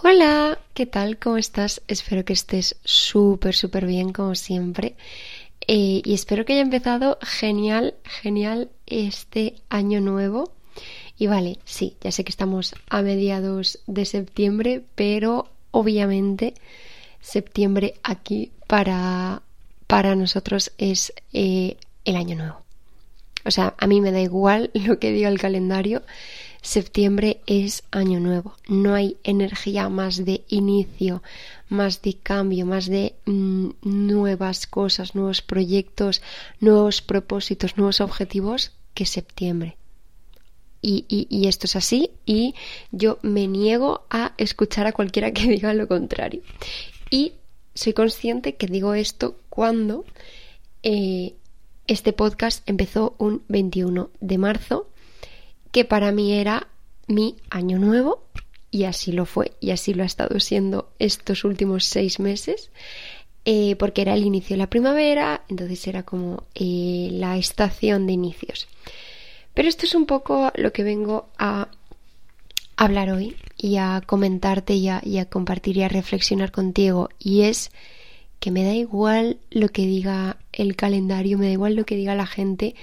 Hola, ¿qué tal? ¿Cómo estás? Espero que estés súper, súper bien como siempre. Eh, y espero que haya empezado genial, genial este año nuevo. Y vale, sí, ya sé que estamos a mediados de septiembre, pero obviamente septiembre aquí para, para nosotros es eh, el año nuevo. O sea, a mí me da igual lo que diga el calendario. Septiembre es año nuevo. No hay energía más de inicio, más de cambio, más de mm, nuevas cosas, nuevos proyectos, nuevos propósitos, nuevos objetivos que septiembre. Y, esto es así y yo me niego a escuchar a cualquiera que diga lo contrario. Y soy consciente que digo esto cuando eh, este podcast empezó un 21 de marzo, que para mí era mi año nuevo, y así lo fue, y así lo ha estado siendo estos últimos seis meses, eh, porque era el inicio de la primavera, entonces era como eh, la estación de inicios. Pero esto es un poco lo que vengo a hablar hoy y a comentarte y a, y a compartir y a reflexionar contigo, y es que me da igual lo que diga el calendario, me da igual lo que diga la gente,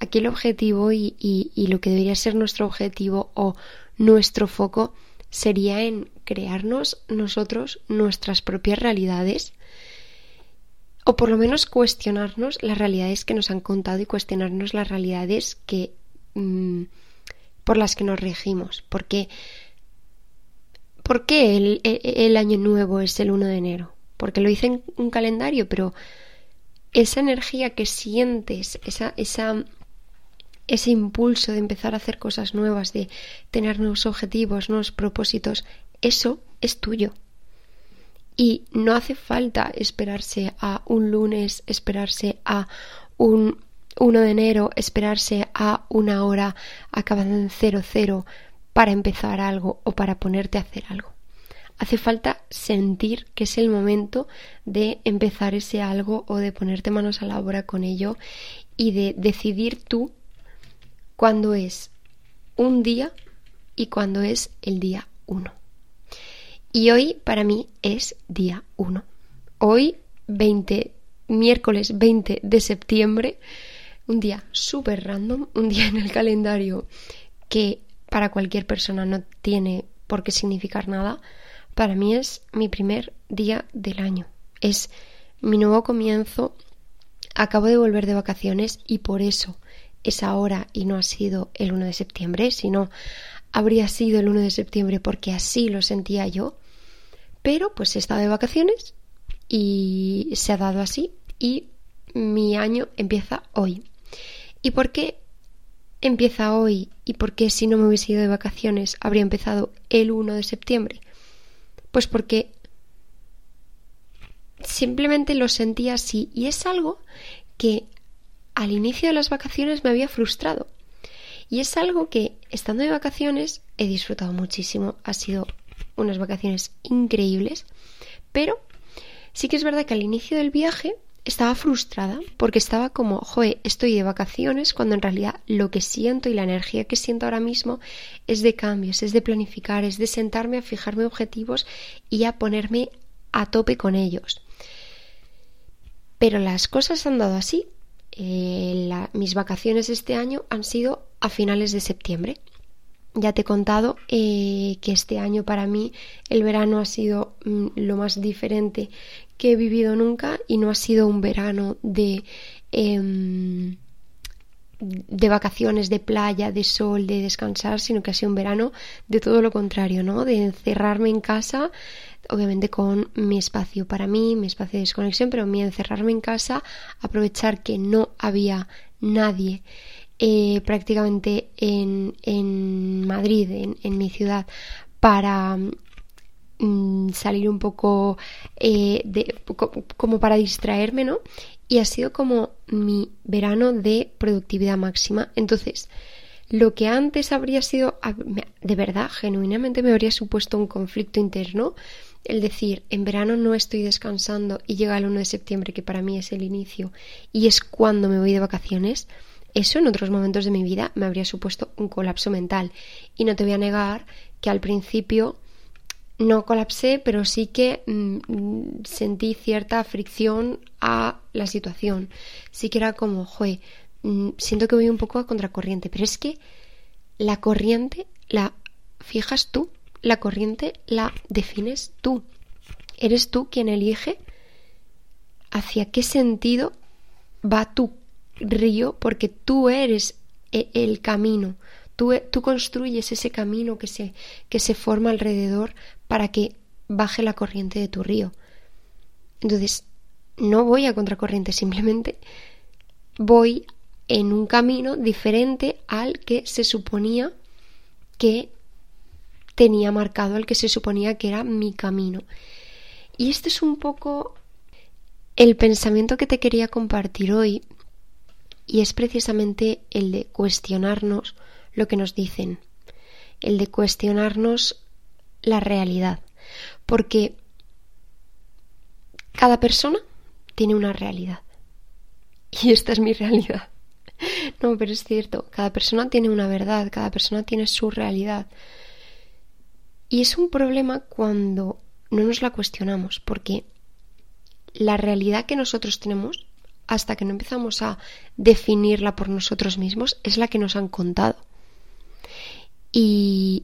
aquí el objetivo y, lo que debería ser nuestro objetivo o nuestro foco sería en crearnos nosotros nuestras propias realidades o por lo menos cuestionarnos las realidades que nos han contado y cuestionarnos las realidades que mm, por las que nos regimos porque ¿por qué el, el año nuevo es el 1 de enero? porque lo hice en un calendario, pero esa energía que sientes, esa, ese impulso de empezar a hacer cosas nuevas, de tener nuevos objetivos, nuevos propósitos, eso es tuyo. Y no hace falta esperarse a un lunes, esperarse a un 1 de enero, esperarse a una hora acabando en cero cero para empezar algo o para ponerte a hacer algo. Hace falta sentir que es el momento de empezar ese algo o de ponerte manos a la obra con ello y de decidir tú cuándo es un día y cuándo es el día uno. Y hoy para mí es día uno. Hoy 20, miércoles 20 de septiembre, un día súper random, un día en el calendario que para cualquier persona no tiene por qué significar nada, para mí es mi primer día del año. Es mi nuevo comienzo. Acabo de volver de vacaciones y por eso es ahora y no ha sido el 1 de septiembre, sino habría sido el 1 de septiembre porque así lo sentía yo. Pero pues he estado de vacaciones y se ha dado así y mi año empieza hoy. ¿Y por qué empieza hoy y por qué si no me hubiese ido de vacaciones habría empezado el 1 de septiembre? Pues porque simplemente lo sentía así y es algo que al inicio de las vacaciones me había frustrado. Y es algo que, estando de vacaciones, he disfrutado muchísimo. Ha sido unas vacaciones increíbles. Pero sí que es verdad que al inicio del viaje estaba frustrada porque estaba como, joe, estoy de vacaciones cuando en realidad lo que siento y la energía que siento ahora mismo es de cambios, es de planificar, es de sentarme a fijarme objetivos y a ponerme a tope con ellos. Pero las cosas han dado así. Eh, mis vacaciones este año han sido a finales de septiembre. Ya te he contado eh, que este año para mí el verano ha sido mm, lo más diferente que he vivido nunca y no ha sido un verano de, em, de vacaciones, de playa, de sol, de descansar, sino que ha sido un verano de todo lo contrario, ¿no? De encerrarme en casa, obviamente con mi espacio para mí, mi espacio de desconexión, pero mi encerrarme en casa, aprovechar que no había nadie eh, prácticamente en, en Madrid, en, en mi ciudad, para Mm, salir un poco eh, como para distraerme, ¿no? Y ha sido como mi verano de productividad máxima. Entonces, lo que antes habría sido, de verdad, genuinamente me habría supuesto un conflicto interno, el decir, en verano no estoy descansando y llega el 1 de septiembre, que para mí es el inicio, y es cuando me voy de vacaciones, eso en otros momentos de mi vida me habría supuesto un colapso mental. Y no te voy a negar que al principio no colapsé, pero sí que mm, sentí cierta fricción a la situación. Sí que era como, joe, mm, siento que voy un poco a contracorriente, pero es que la corriente la fijas tú, la corriente la defines tú. Eres tú quien elige hacia qué sentido va tu río, porque tú eres e, el camino, tú, tú construyes ese camino que se, que se forma alrededor para que baje la corriente de tu río. Entonces, no voy a contracorriente, simplemente voy en un camino diferente al que se suponía que tenía marcado, al que se suponía que era mi camino. Y este es un poco el pensamiento que te quería compartir hoy, y es precisamente el de cuestionarnos lo que nos dicen, el de cuestionarnos la realidad, porque cada persona tiene una realidad. Y esta es mi realidad. No, pero es cierto, cada persona tiene una verdad, cada persona tiene su realidad. Y es un problema cuando no nos la cuestionamos, porque la realidad que nosotros tenemos, hasta que no empezamos a definirla por nosotros mismos, es la que nos han contado. Y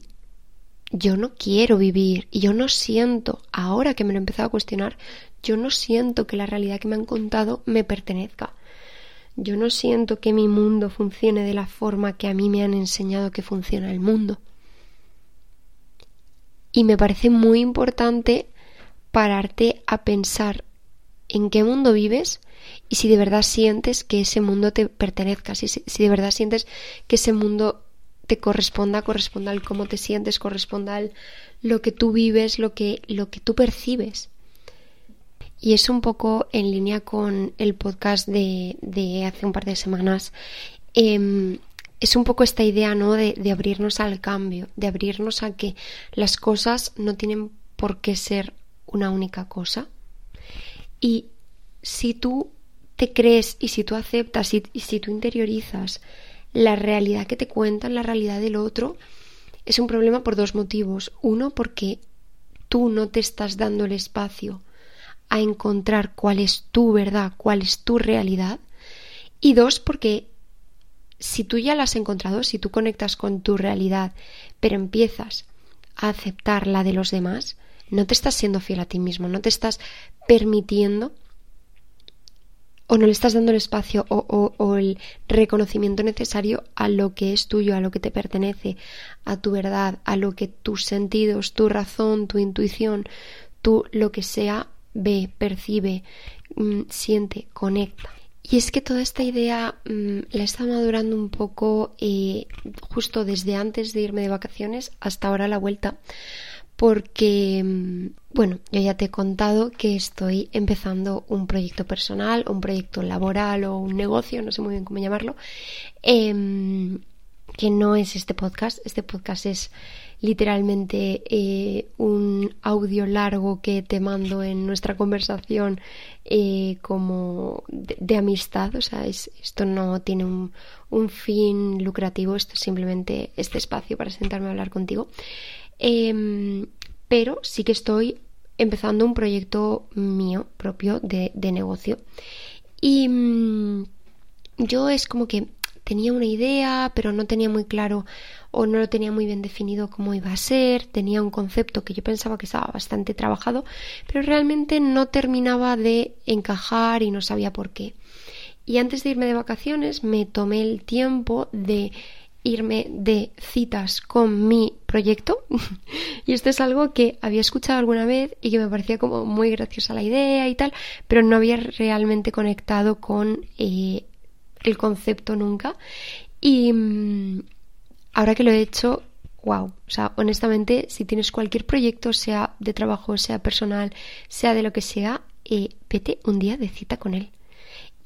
yo no quiero vivir y yo no siento, ahora que me lo he empezado a cuestionar, yo no siento que la realidad que me han contado me pertenezca. Yo no siento que mi mundo funcione de la forma que a mí me han enseñado que funciona el mundo. Y me parece muy importante pararte a pensar en qué mundo vives y si de verdad sientes que ese mundo te pertenezca, si, si de verdad sientes que ese mundo te corresponda, corresponda al cómo te sientes, corresponda al lo que tú vives, lo que, lo que tú percibes. Y es un poco en línea con el podcast de, de hace un par de semanas. Em, es un poco esta idea, ¿no? De, de abrirnos al cambio, de abrirnos a que las cosas no tienen por qué ser una única cosa. Y si tú te crees y si tú aceptas y si tú interiorizas la realidad que te cuentan, la realidad del otro, es un problema por dos motivos. Uno, porque tú no te estás dando el espacio a encontrar cuál es tu verdad, cuál es tu realidad. Y dos, porque si tú ya la has encontrado, si tú conectas con tu realidad, pero empiezas a aceptar la de los demás, no te estás siendo fiel a ti mismo, no te estás permitiendo o no le estás dando el espacio o, el reconocimiento necesario a lo que es tuyo, a lo que te pertenece, a tu verdad, a lo que tus sentidos, tu razón, tu intuición, tú lo que sea ve, percibe, mm, siente, conecta. Y es que toda esta idea mm, la está madurando un poco eh, justo desde antes de irme de vacaciones hasta ahora la vuelta porque, mm, bueno, yo ya te he contado que estoy empezando un proyecto personal, un proyecto laboral o un negocio, no sé muy bien cómo llamarlo, em, que no es este podcast. Este podcast es literalmente eh, un audio largo que te mando en nuestra conversación eh, como de, amistad. O sea, esto no tiene un, un fin lucrativo, esto es simplemente este espacio para sentarme a hablar contigo. Em, pero sí que estoy empezando un proyecto mío propio de, negocio. Y mm, yo es como que tenía una idea, pero no tenía muy claro o no lo tenía muy bien definido cómo iba a ser, tenía un concepto que yo pensaba que estaba bastante trabajado, pero realmente no terminaba de encajar y no sabía por qué. Y antes de irme de vacaciones me tomé el tiempo de irme de citas con mi proyecto. y esto es algo que había escuchado alguna vez y que me parecía como muy graciosa la idea y tal, pero no había realmente conectado con eh, el concepto nunca. Y mm, ahora que lo he hecho, wow. O sea, honestamente, si tienes cualquier proyecto, sea de trabajo, sea personal, sea de lo que sea, eh, vete un día de cita con él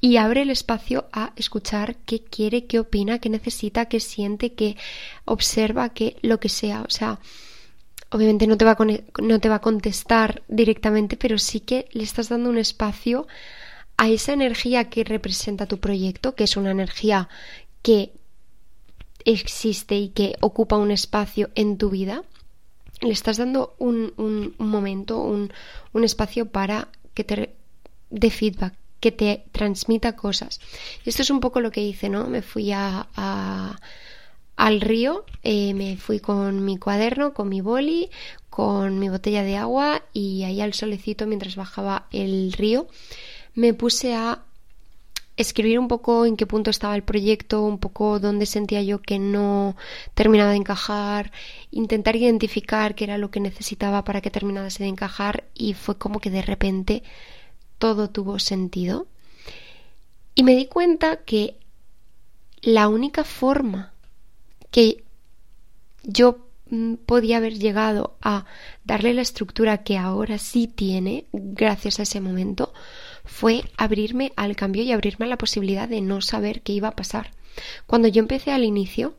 y abre el espacio a escuchar qué quiere, qué opina, qué necesita, qué siente, qué observa, qué lo que sea. O sea, obviamente no te va a, no te va a contestar directamente, pero sí que le estás dando un espacio a esa energía que representa tu proyecto, que es una energía que existe y que ocupa un espacio en tu vida, le estás dando un, un, momento, un, un, espacio para que te dé feedback, que te transmita cosas. Y esto es un poco lo que hice, ¿no? Me fui a, al río, eh, me fui con mi cuaderno, con mi boli, con mi botella de agua y ahí al solecito mientras bajaba el río me puse a escribir un poco en qué punto estaba el proyecto, un poco dónde sentía yo que no terminaba de encajar, intentar identificar qué era lo que necesitaba para que terminase de encajar y fue como que de repente todo tuvo sentido. Y me di cuenta que la única forma que yo mm, podía haber llegado a darle la estructura que ahora sí tiene gracias a ese momento fue abrirme al cambio y abrirme a la posibilidad de no saber qué iba a pasar. Cuando yo empecé al inicio,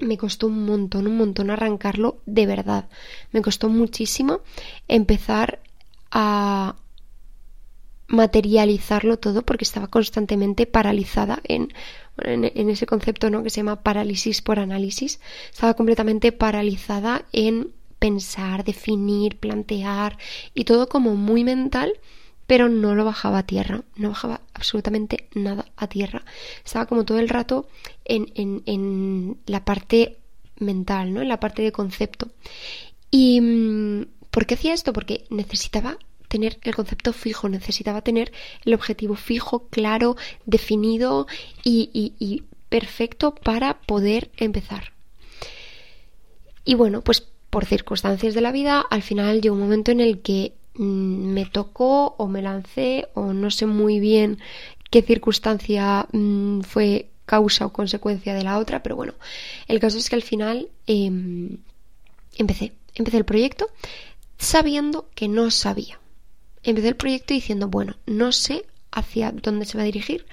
me costó un montón, un montón arrancarlo de verdad. Me costó muchísimo empezar a materializarlo todo porque estaba constantemente paralizada en, en, ese concepto ¿no? que se llama parálisis por análisis. Estaba completamente paralizada en pensar, definir, plantear y todo como muy mental pero no lo bajaba a tierra, no bajaba absolutamente nada a tierra. Estaba como todo el rato en, en, en la parte mental, ¿no? En la parte de concepto. ¿Y mm, por qué hacía esto? Porque necesitaba tener el concepto fijo, necesitaba tener el objetivo fijo, claro, definido y, y, y perfecto para poder empezar. Y bueno, pues por circunstancias de la vida, al final llegó un momento en el que me tocó o me lancé o no sé muy bien qué circunstancia mm, fue causa o consecuencia de la otra, pero bueno, el caso es que al final em, empecé, empecé el proyecto sabiendo que no sabía. Empecé el proyecto diciendo, bueno, no sé hacia dónde se va a dirigir,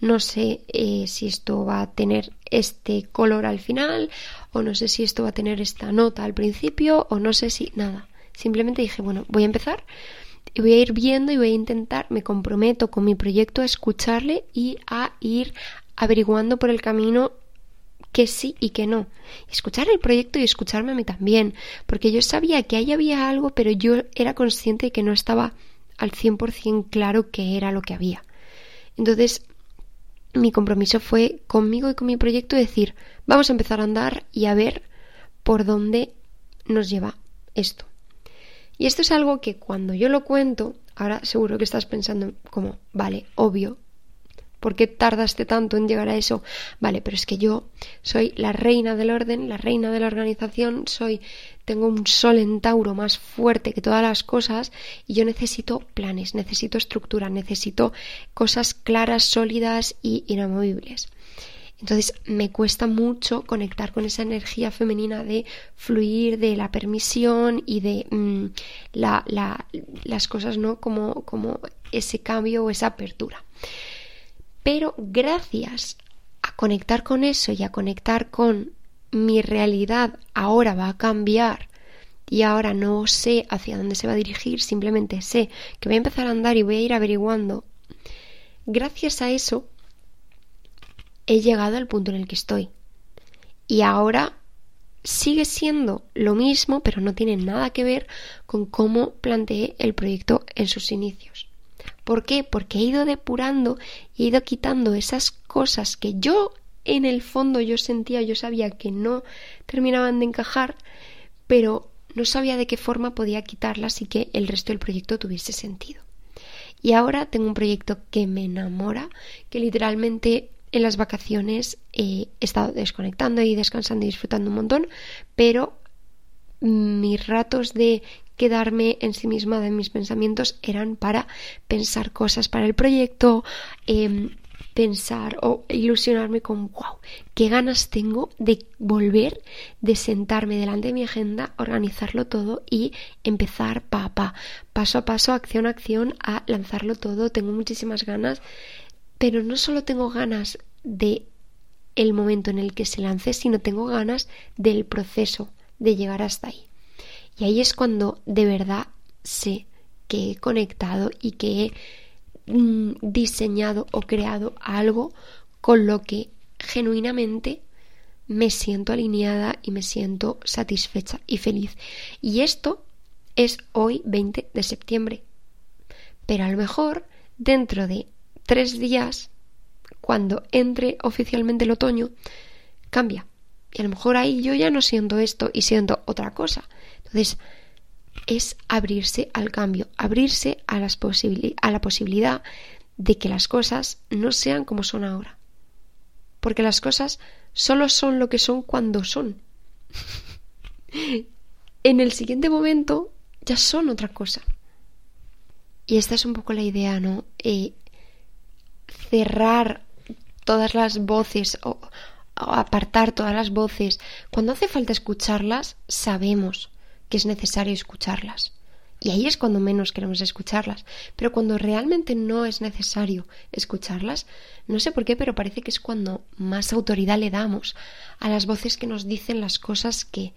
no sé eh, si esto va a tener este color al final, o no sé si esto va a tener esta nota al principio, o no sé si nada. Simplemente dije, bueno, voy a empezar y voy a ir viendo y voy a intentar, me comprometo con mi proyecto a escucharle y a ir averiguando por el camino que sí y que no. Escuchar el proyecto y escucharme a mí también, porque yo sabía que ahí había algo, pero yo era consciente de que no estaba al 100% claro qué era lo que había. Entonces, mi compromiso fue conmigo y con mi proyecto decir, vamos a empezar a andar y a ver por dónde nos lleva esto. Y esto es algo que cuando yo lo cuento, ahora seguro que estás pensando como, vale, obvio, ¿por qué tardaste tanto en llegar a eso? Vale, pero es que yo soy la reina del orden, la reina de la organización, soy tengo un sol en Tauro más fuerte que todas las cosas y yo necesito planes, necesito estructura, necesito cosas claras, sólidas y inamovibles. Entonces me cuesta mucho conectar con esa energía femenina de fluir, de la permisión y de mm, las cosas, ¿no? Como, como ese cambio o esa apertura. Pero gracias a conectar con eso y a conectar con mi realidad ahora va a cambiar y ahora no sé hacia dónde se va a dirigir, simplemente sé que voy a empezar a andar y voy a ir averiguando. Gracias a eso he llegado al punto en el que estoy. Y ahora sigue siendo lo mismo, pero no tiene nada que ver con cómo planteé el proyecto en sus inicios. ¿Por qué? Porque he ido depurando y he ido quitando esas cosas que yo en el fondo yo sentía, yo sabía que no terminaban de encajar, pero no sabía de qué forma podía quitarlas y que el resto del proyecto tuviese sentido. Y ahora tengo un proyecto que me enamora, que literalmente en las vacaciones he estado desconectando y descansando y disfrutando un montón, pero mis ratos de quedarme en sí misma de mis pensamientos eran para pensar cosas para el proyecto, em, pensar o ilusionarme con wow, qué ganas tengo de volver, de sentarme delante de mi agenda, organizarlo todo y empezar pa, pa, paso a paso, acción a acción a lanzarlo todo. Tengo muchísimas ganas pero no solo tengo ganas de el momento en el que se lance, sino tengo ganas del proceso de llegar hasta ahí. Y ahí es cuando de verdad sé que he conectado y que he mm, diseñado o creado algo con lo que genuinamente me siento alineada y me siento satisfecha y feliz. Y esto es hoy 20 de septiembre. Pero a lo mejor dentro de tres días, cuando entre oficialmente el otoño, cambia. Y a lo mejor ahí yo ya no siento esto y siento otra cosa. Entonces, es abrirse al cambio, abrirse a, las a la posibilidad de que las cosas no sean como son ahora. Porque las cosas solo son lo que son cuando son. en el siguiente momento ya son otra cosa. Y esta es un poco la idea, ¿no? Eh, cerrar todas las voces o, apartar todas las voces. Cuando hace falta escucharlas, sabemos que es necesario escucharlas. Y ahí es cuando menos queremos escucharlas. Pero cuando realmente no es necesario escucharlas, no sé por qué, pero parece que es cuando más autoridad le damos a las voces que nos dicen las cosas que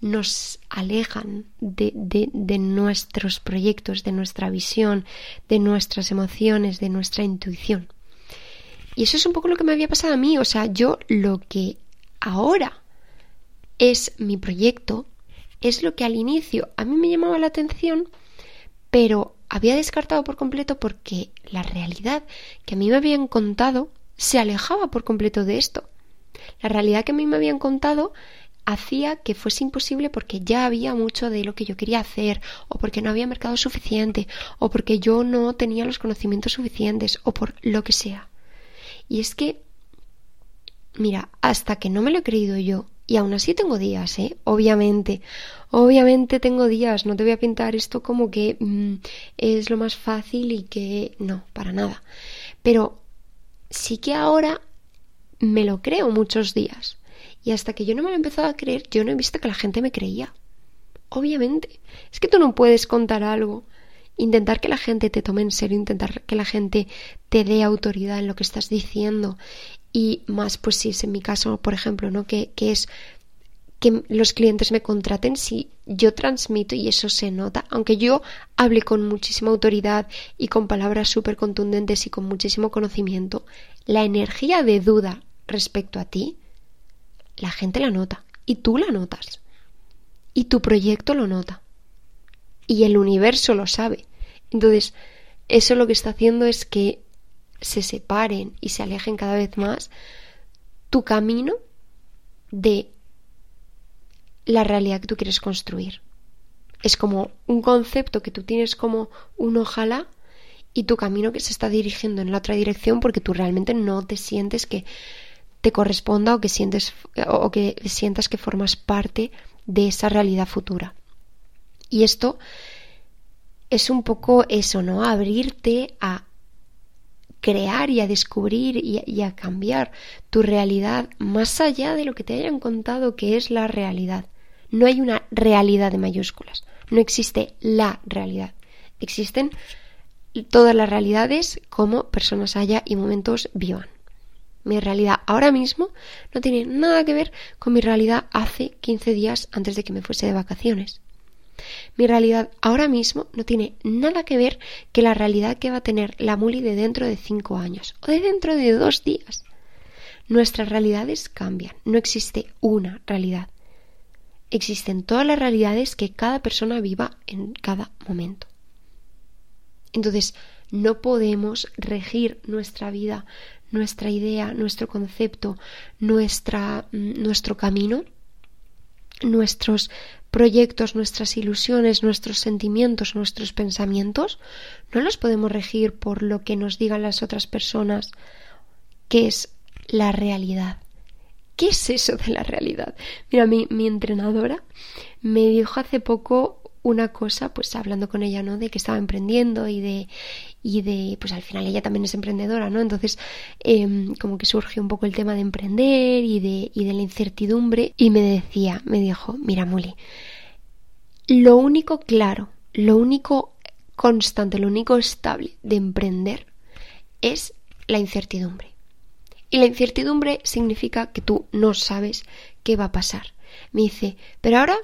nos alejan de, de, nuestros proyectos, de nuestra visión, de nuestras emociones, de nuestra intuición. Y eso es un poco lo que me había pasado a mí. O sea, yo lo que ahora es mi proyecto, es lo que al inicio a mí me llamaba la atención, pero había descartado por completo porque la realidad que a mí me habían contado se alejaba por completo de esto. La realidad que a mí me habían contado hacía que fuese imposible porque ya había mucho de lo que yo quería hacer, o porque no había mercado suficiente, o porque yo no tenía los conocimientos suficientes, o por lo que sea. Y es que, mira, hasta que no me lo he creído yo, y aún así tengo días, ¿eh? Obviamente, obviamente tengo días, no te voy a pintar esto como que mm, es lo más fácil y que no, para nada. Pero sí que ahora me lo creo muchos días. Y hasta que yo no me lo he empezado a creer, yo no he visto que la gente me creía. Obviamente. Es que tú no puedes contar algo, intentar que la gente te tome en serio, intentar que la gente te dé autoridad en lo que estás diciendo. Y más, pues si es en mi caso, por ejemplo, ¿no? Que, que es que los clientes me contraten si yo transmito y eso se nota, aunque yo hable con muchísima autoridad y con palabras súper contundentes y con muchísimo conocimiento, la energía de duda respecto a ti la gente la nota y tú la notas. Y tu proyecto lo nota. Y el universo lo sabe. Entonces, eso lo que está haciendo es que se separen y se alejen cada vez más tu camino de la realidad que tú quieres construir. Es como un concepto que tú tienes como un ojalá y tu camino que se está dirigiendo en la otra dirección porque tú realmente no te sientes que te corresponda o que sientes o que sientas que formas parte de esa realidad futura. Y esto es un poco eso, ¿no? Abrirte a crear y a descubrir y, y, a cambiar tu realidad más allá de lo que te hayan contado que es la realidad. No hay una realidad de mayúsculas, no existe la realidad. Existen todas las realidades como personas haya y momentos vivan. Mi realidad ahora mismo no tiene nada que ver con mi realidad hace 15 días antes de que me fuese de vacaciones. Mi realidad ahora mismo no tiene nada que ver que la realidad que va a tener la Muli de dentro de 5 años o de dentro de dos días. Nuestras realidades cambian, no existe una realidad. Existen todas las realidades que cada persona viva en cada momento. Entonces, no podemos regir nuestra vida nuestra idea, nuestro concepto, nuestra, mm, nuestro camino, nuestros proyectos, nuestras ilusiones, nuestros sentimientos, nuestros pensamientos, no los podemos regir por lo que nos digan las otras personas, que es la realidad. ¿Qué es eso de la realidad? Mira, mi, mi entrenadora me dijo hace poco una cosa, pues hablando con ella, ¿no? De que estaba emprendiendo y de, y de, pues al final ella también es emprendedora, ¿no? Entonces, em, como que surge un poco el tema de emprender y de, y de la incertidumbre y me decía, me dijo, mira, Muli, lo único claro, lo único constante, lo único estable de emprender es la incertidumbre. Y la incertidumbre significa que tú no sabes qué va a pasar. Me dice, pero ahora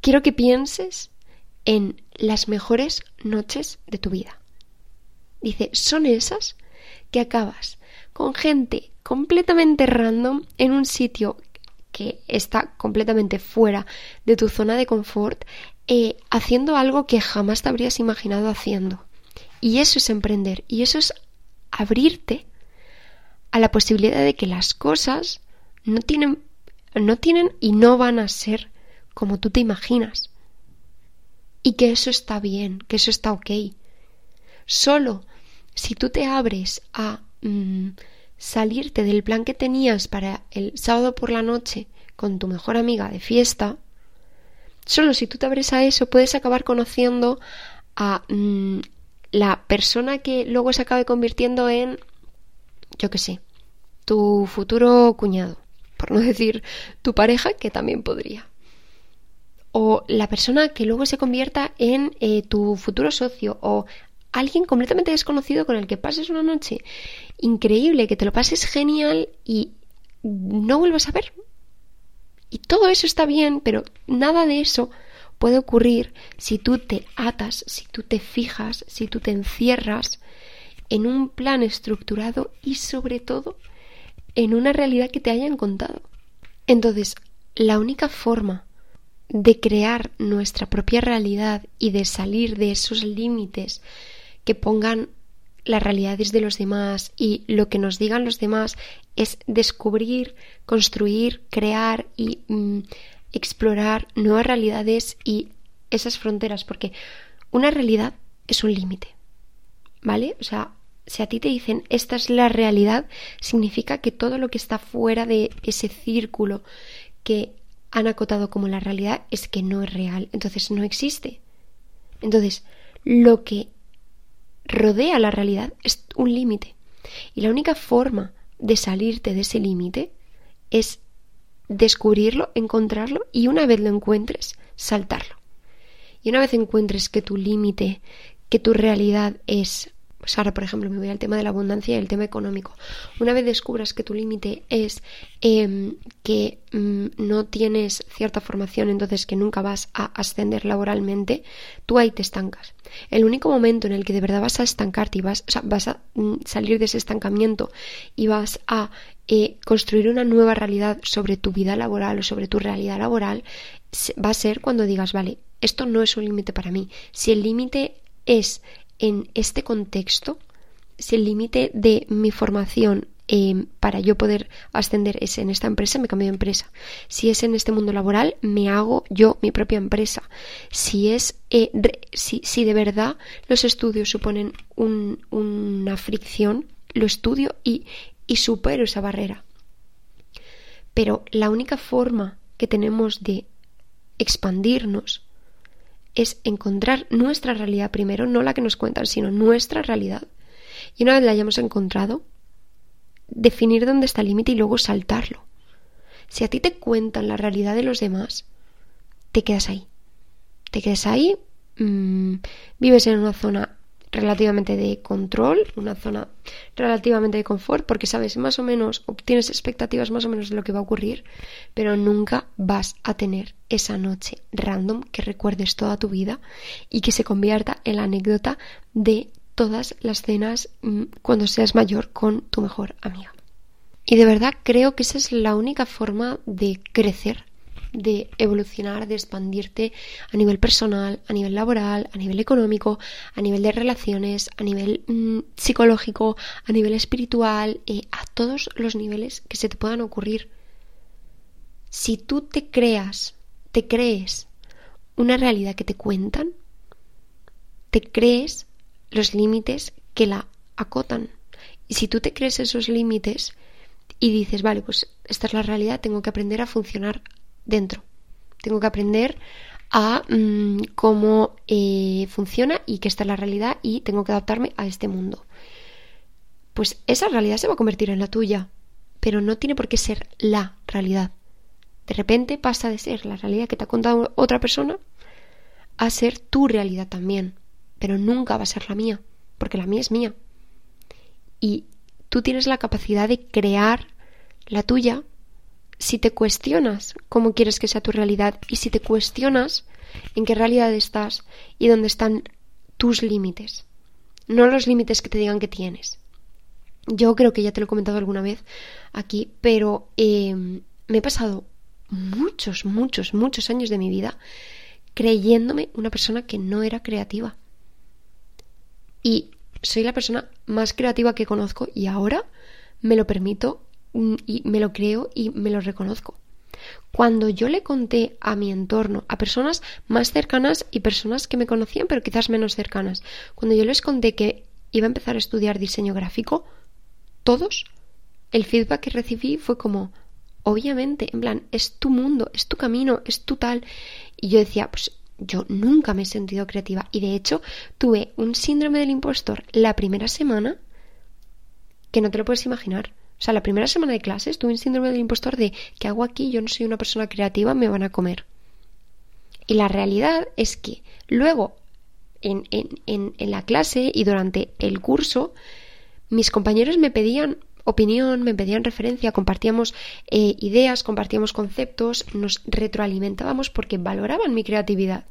quiero que pienses en las mejores noches de tu vida. Dice, son esas que acabas con gente completamente random en un sitio que está completamente fuera de tu zona de confort, eh, haciendo algo que jamás te habrías imaginado haciendo. Y eso es emprender, y eso es abrirte a la posibilidad de que las cosas no tienen, no tienen y no van a ser como tú te imaginas. Y que eso está bien, que eso está ok. Solo si tú te abres a mm, salirte del plan que tenías para el sábado por la noche con tu mejor amiga de fiesta, solo si tú te abres a eso puedes acabar conociendo a mm, la persona que luego se acabe convirtiendo en, yo qué sé, tu futuro cuñado, por no decir tu pareja, que también podría. O la persona que luego se convierta en eh, tu futuro socio o alguien completamente desconocido con el que pases una noche increíble, que te lo pases genial y no vuelvas a ver. Y todo eso está bien, pero nada de eso puede ocurrir si tú te atas, si tú te fijas, si tú te encierras en un plan estructurado y sobre todo en una realidad que te hayan contado. Entonces, la única forma de crear nuestra propia realidad y de salir de esos límites que pongan las realidades de los demás y lo que nos digan los demás es descubrir, construir, crear y mm, explorar nuevas realidades y esas fronteras, porque una realidad es un límite, ¿vale? O sea, si a ti te dicen esta es la realidad, significa que todo lo que está fuera de ese círculo que han acotado como la realidad es que no es real, entonces no existe. Entonces, lo que rodea la realidad es un límite. Y la única forma de salirte de ese límite es descubrirlo, encontrarlo y una vez lo encuentres, saltarlo. Y una vez encuentres que tu límite, que tu realidad es pues ahora, por ejemplo, me voy al tema de la abundancia y el tema económico. Una vez descubras que tu límite es em, que mm, no tienes cierta formación, entonces que nunca vas a ascender laboralmente, tú ahí te estancas. El único momento en el que de verdad vas a estancarte y vas, a mm, salir de ese estancamiento y vas a eh, construir una nueva realidad sobre tu vida laboral o sobre tu realidad laboral, va a ser cuando digas, vale, esto no es un límite para mí. Si el límite es en este contexto, si el límite de mi formación em, para yo poder ascender es en esta empresa, me cambio de empresa. Si es en este mundo laboral, me hago yo mi propia empresa. Si es eh, si, si, de verdad los estudios suponen una fricción, lo estudio y, y supero esa barrera. Pero la única forma que tenemos de expandirnos es encontrar nuestra realidad primero, no la que nos cuentan, sino nuestra realidad. Y una vez la hayamos encontrado, definir dónde está el límite y luego saltarlo. Si a ti te cuentan la realidad de los demás, te quedas ahí. Te quedas ahí, mmm, vives en una zona relativamente de control, una zona relativamente de confort, porque sabes más o menos, obtienes expectativas más o menos de lo que va a ocurrir, pero nunca vas a tener esa noche random que recuerdes toda tu vida y que se convierta en la anécdota de todas las cenas mm, cuando seas mayor con tu mejor amiga. Y de verdad creo que esa es la única forma de crecer de evolucionar, de expandirte a nivel personal, a nivel laboral, a nivel económico, a nivel de relaciones, a nivel mm, psicológico, a nivel espiritual, eh, a todos los niveles que se te puedan ocurrir. Si tú te creas, te crees una realidad que te cuentan, te crees los límites que la acotan. Y si tú te crees esos límites y dices, vale, pues esta es la realidad, tengo que aprender a funcionar dentro. Tengo que aprender a mm, cómo eh, funciona y que esta es la realidad y tengo que adaptarme a este mundo. Pues esa realidad se va a convertir en la tuya, pero no tiene por qué ser la realidad. De repente pasa de ser la realidad que te ha contado otra persona a ser tu realidad también, pero nunca va a ser la mía, porque la mía es mía. Y tú tienes la capacidad de crear la tuya si te cuestionas cómo quieres que sea tu realidad y si te cuestionas en qué realidad estás y dónde están tus límites, no los límites que te digan que tienes. Yo creo que ya te lo he comentado alguna vez aquí, pero eh, me he pasado muchos, muchos, muchos años de mi vida creyéndome una persona que no era creativa. Y soy la persona más creativa que conozco y ahora me lo permito y me lo creo y me lo reconozco. Cuando yo le conté a mi entorno, a personas más cercanas y personas que me conocían pero quizás menos cercanas, cuando yo les conté que iba a empezar a estudiar diseño gráfico, todos, el feedback que recibí fue como, obviamente, en plan, es tu mundo, es tu camino, es tu tal. Y yo decía, pues yo nunca me he sentido creativa y de hecho tuve un síndrome del impostor la primera semana que no te lo puedes imaginar. O sea, la primera semana de clases tuve un síndrome del impostor de ¿qué hago aquí? Yo no soy una persona creativa, me van a comer. Y la realidad es que luego en, en, en la clase y durante el curso mis compañeros me pedían opinión, me pedían referencia, compartíamos eh, ideas, compartíamos conceptos, nos retroalimentábamos porque valoraban mi creatividad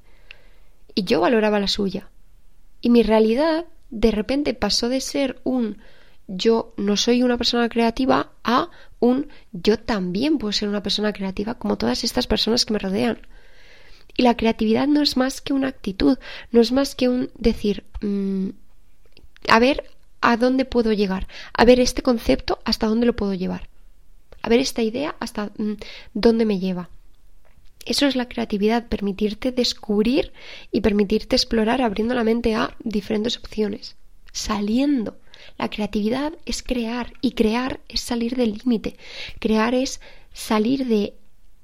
y yo valoraba la suya. Y mi realidad de repente pasó de ser un yo no soy una persona creativa a un yo también puedo ser una persona creativa como todas estas personas que me rodean. Y la creatividad no es más que una actitud, no es más que un decir, mm, a ver a dónde puedo llegar, a ver este concepto hasta dónde lo puedo llevar, a ver esta idea hasta mm, dónde me lleva. Eso es la creatividad, permitirte descubrir y permitirte explorar abriendo la mente a diferentes opciones, saliendo. La creatividad es crear y crear es salir del límite. Crear es salir de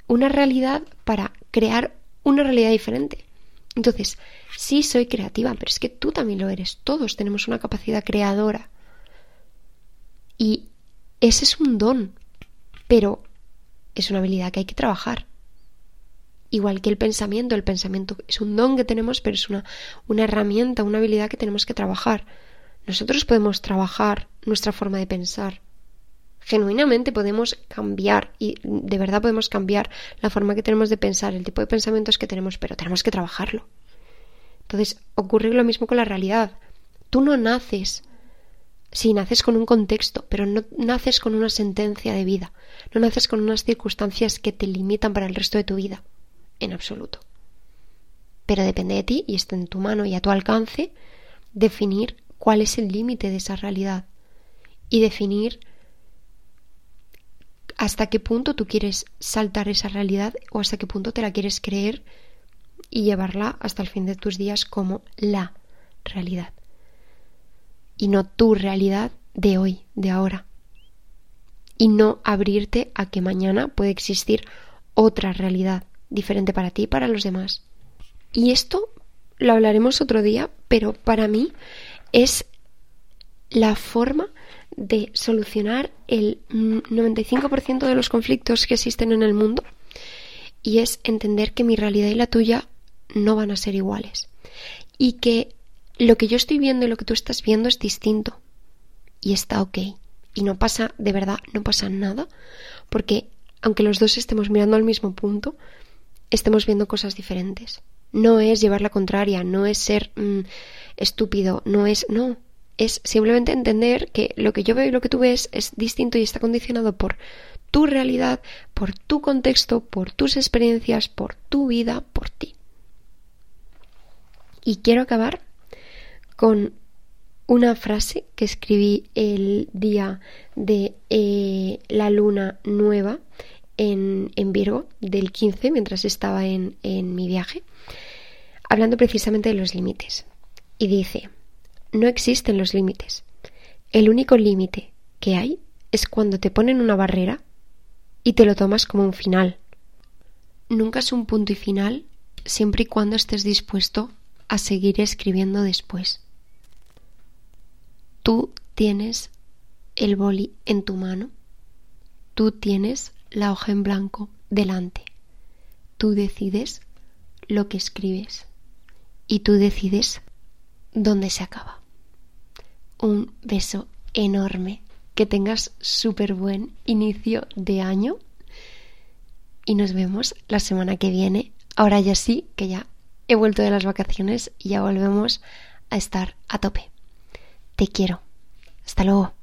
una realidad para crear una realidad diferente. Entonces, sí soy creativa, pero es que tú también lo eres. Todos tenemos una capacidad creadora. Y ese es un don, pero es una habilidad que hay que trabajar. Igual que el pensamiento, el pensamiento es un don que tenemos, pero es una, una herramienta, una habilidad que tenemos que trabajar. Nosotros podemos trabajar nuestra forma de pensar. Genuinamente podemos cambiar y de verdad podemos cambiar la forma que tenemos de pensar, el tipo de pensamientos que tenemos, pero tenemos que trabajarlo. Entonces ocurre lo mismo con la realidad. Tú no naces, sí, naces con un contexto, pero no naces con una sentencia de vida, no naces con unas circunstancias que te limitan para el resto de tu vida, en absoluto. Pero depende de ti y está en tu mano y a tu alcance definir cuál es el límite de esa realidad y definir hasta qué punto tú quieres saltar esa realidad o hasta qué punto te la quieres creer y llevarla hasta el fin de tus días como la realidad. Y no tu realidad de hoy, de ahora. Y no abrirte a que mañana puede existir otra realidad diferente para ti y para los demás. Y esto lo hablaremos otro día, pero para mí es la forma de solucionar el 95% de los conflictos que existen en el mundo y es entender que mi realidad y la tuya no van a ser iguales. Y que lo que yo estoy viendo y lo que tú estás viendo es distinto. Y está ok. Y no pasa, de verdad, no pasa nada. Porque aunque los dos estemos mirando al mismo punto, estemos viendo cosas diferentes. No es llevar la contraria, no es ser mm, estúpido, no es... No, es simplemente entender que lo que yo veo y lo que tú ves es distinto y está condicionado por tu realidad, por tu contexto, por tus experiencias, por tu vida, por ti. Y quiero acabar con una frase que escribí el día de eh, la luna nueva en, en, Virgo del 15 mientras estaba en, en mi viaje, hablando precisamente de los límites. Y dice, no existen los límites. El único límite que hay es cuando te ponen una barrera y te lo tomas como un final. Nunca es un punto y final siempre y cuando estés dispuesto a seguir escribiendo después. Tú tienes el boli en tu mano, tú tienes la hoja en blanco delante, tú decides lo que escribes y tú decides dónde se acaba. Un beso enorme, que tengas súper buen inicio de año y nos vemos la semana que viene. Ahora ya sí, que ya he vuelto de las vacaciones y ya volvemos a estar a tope. Te quiero. Hasta luego.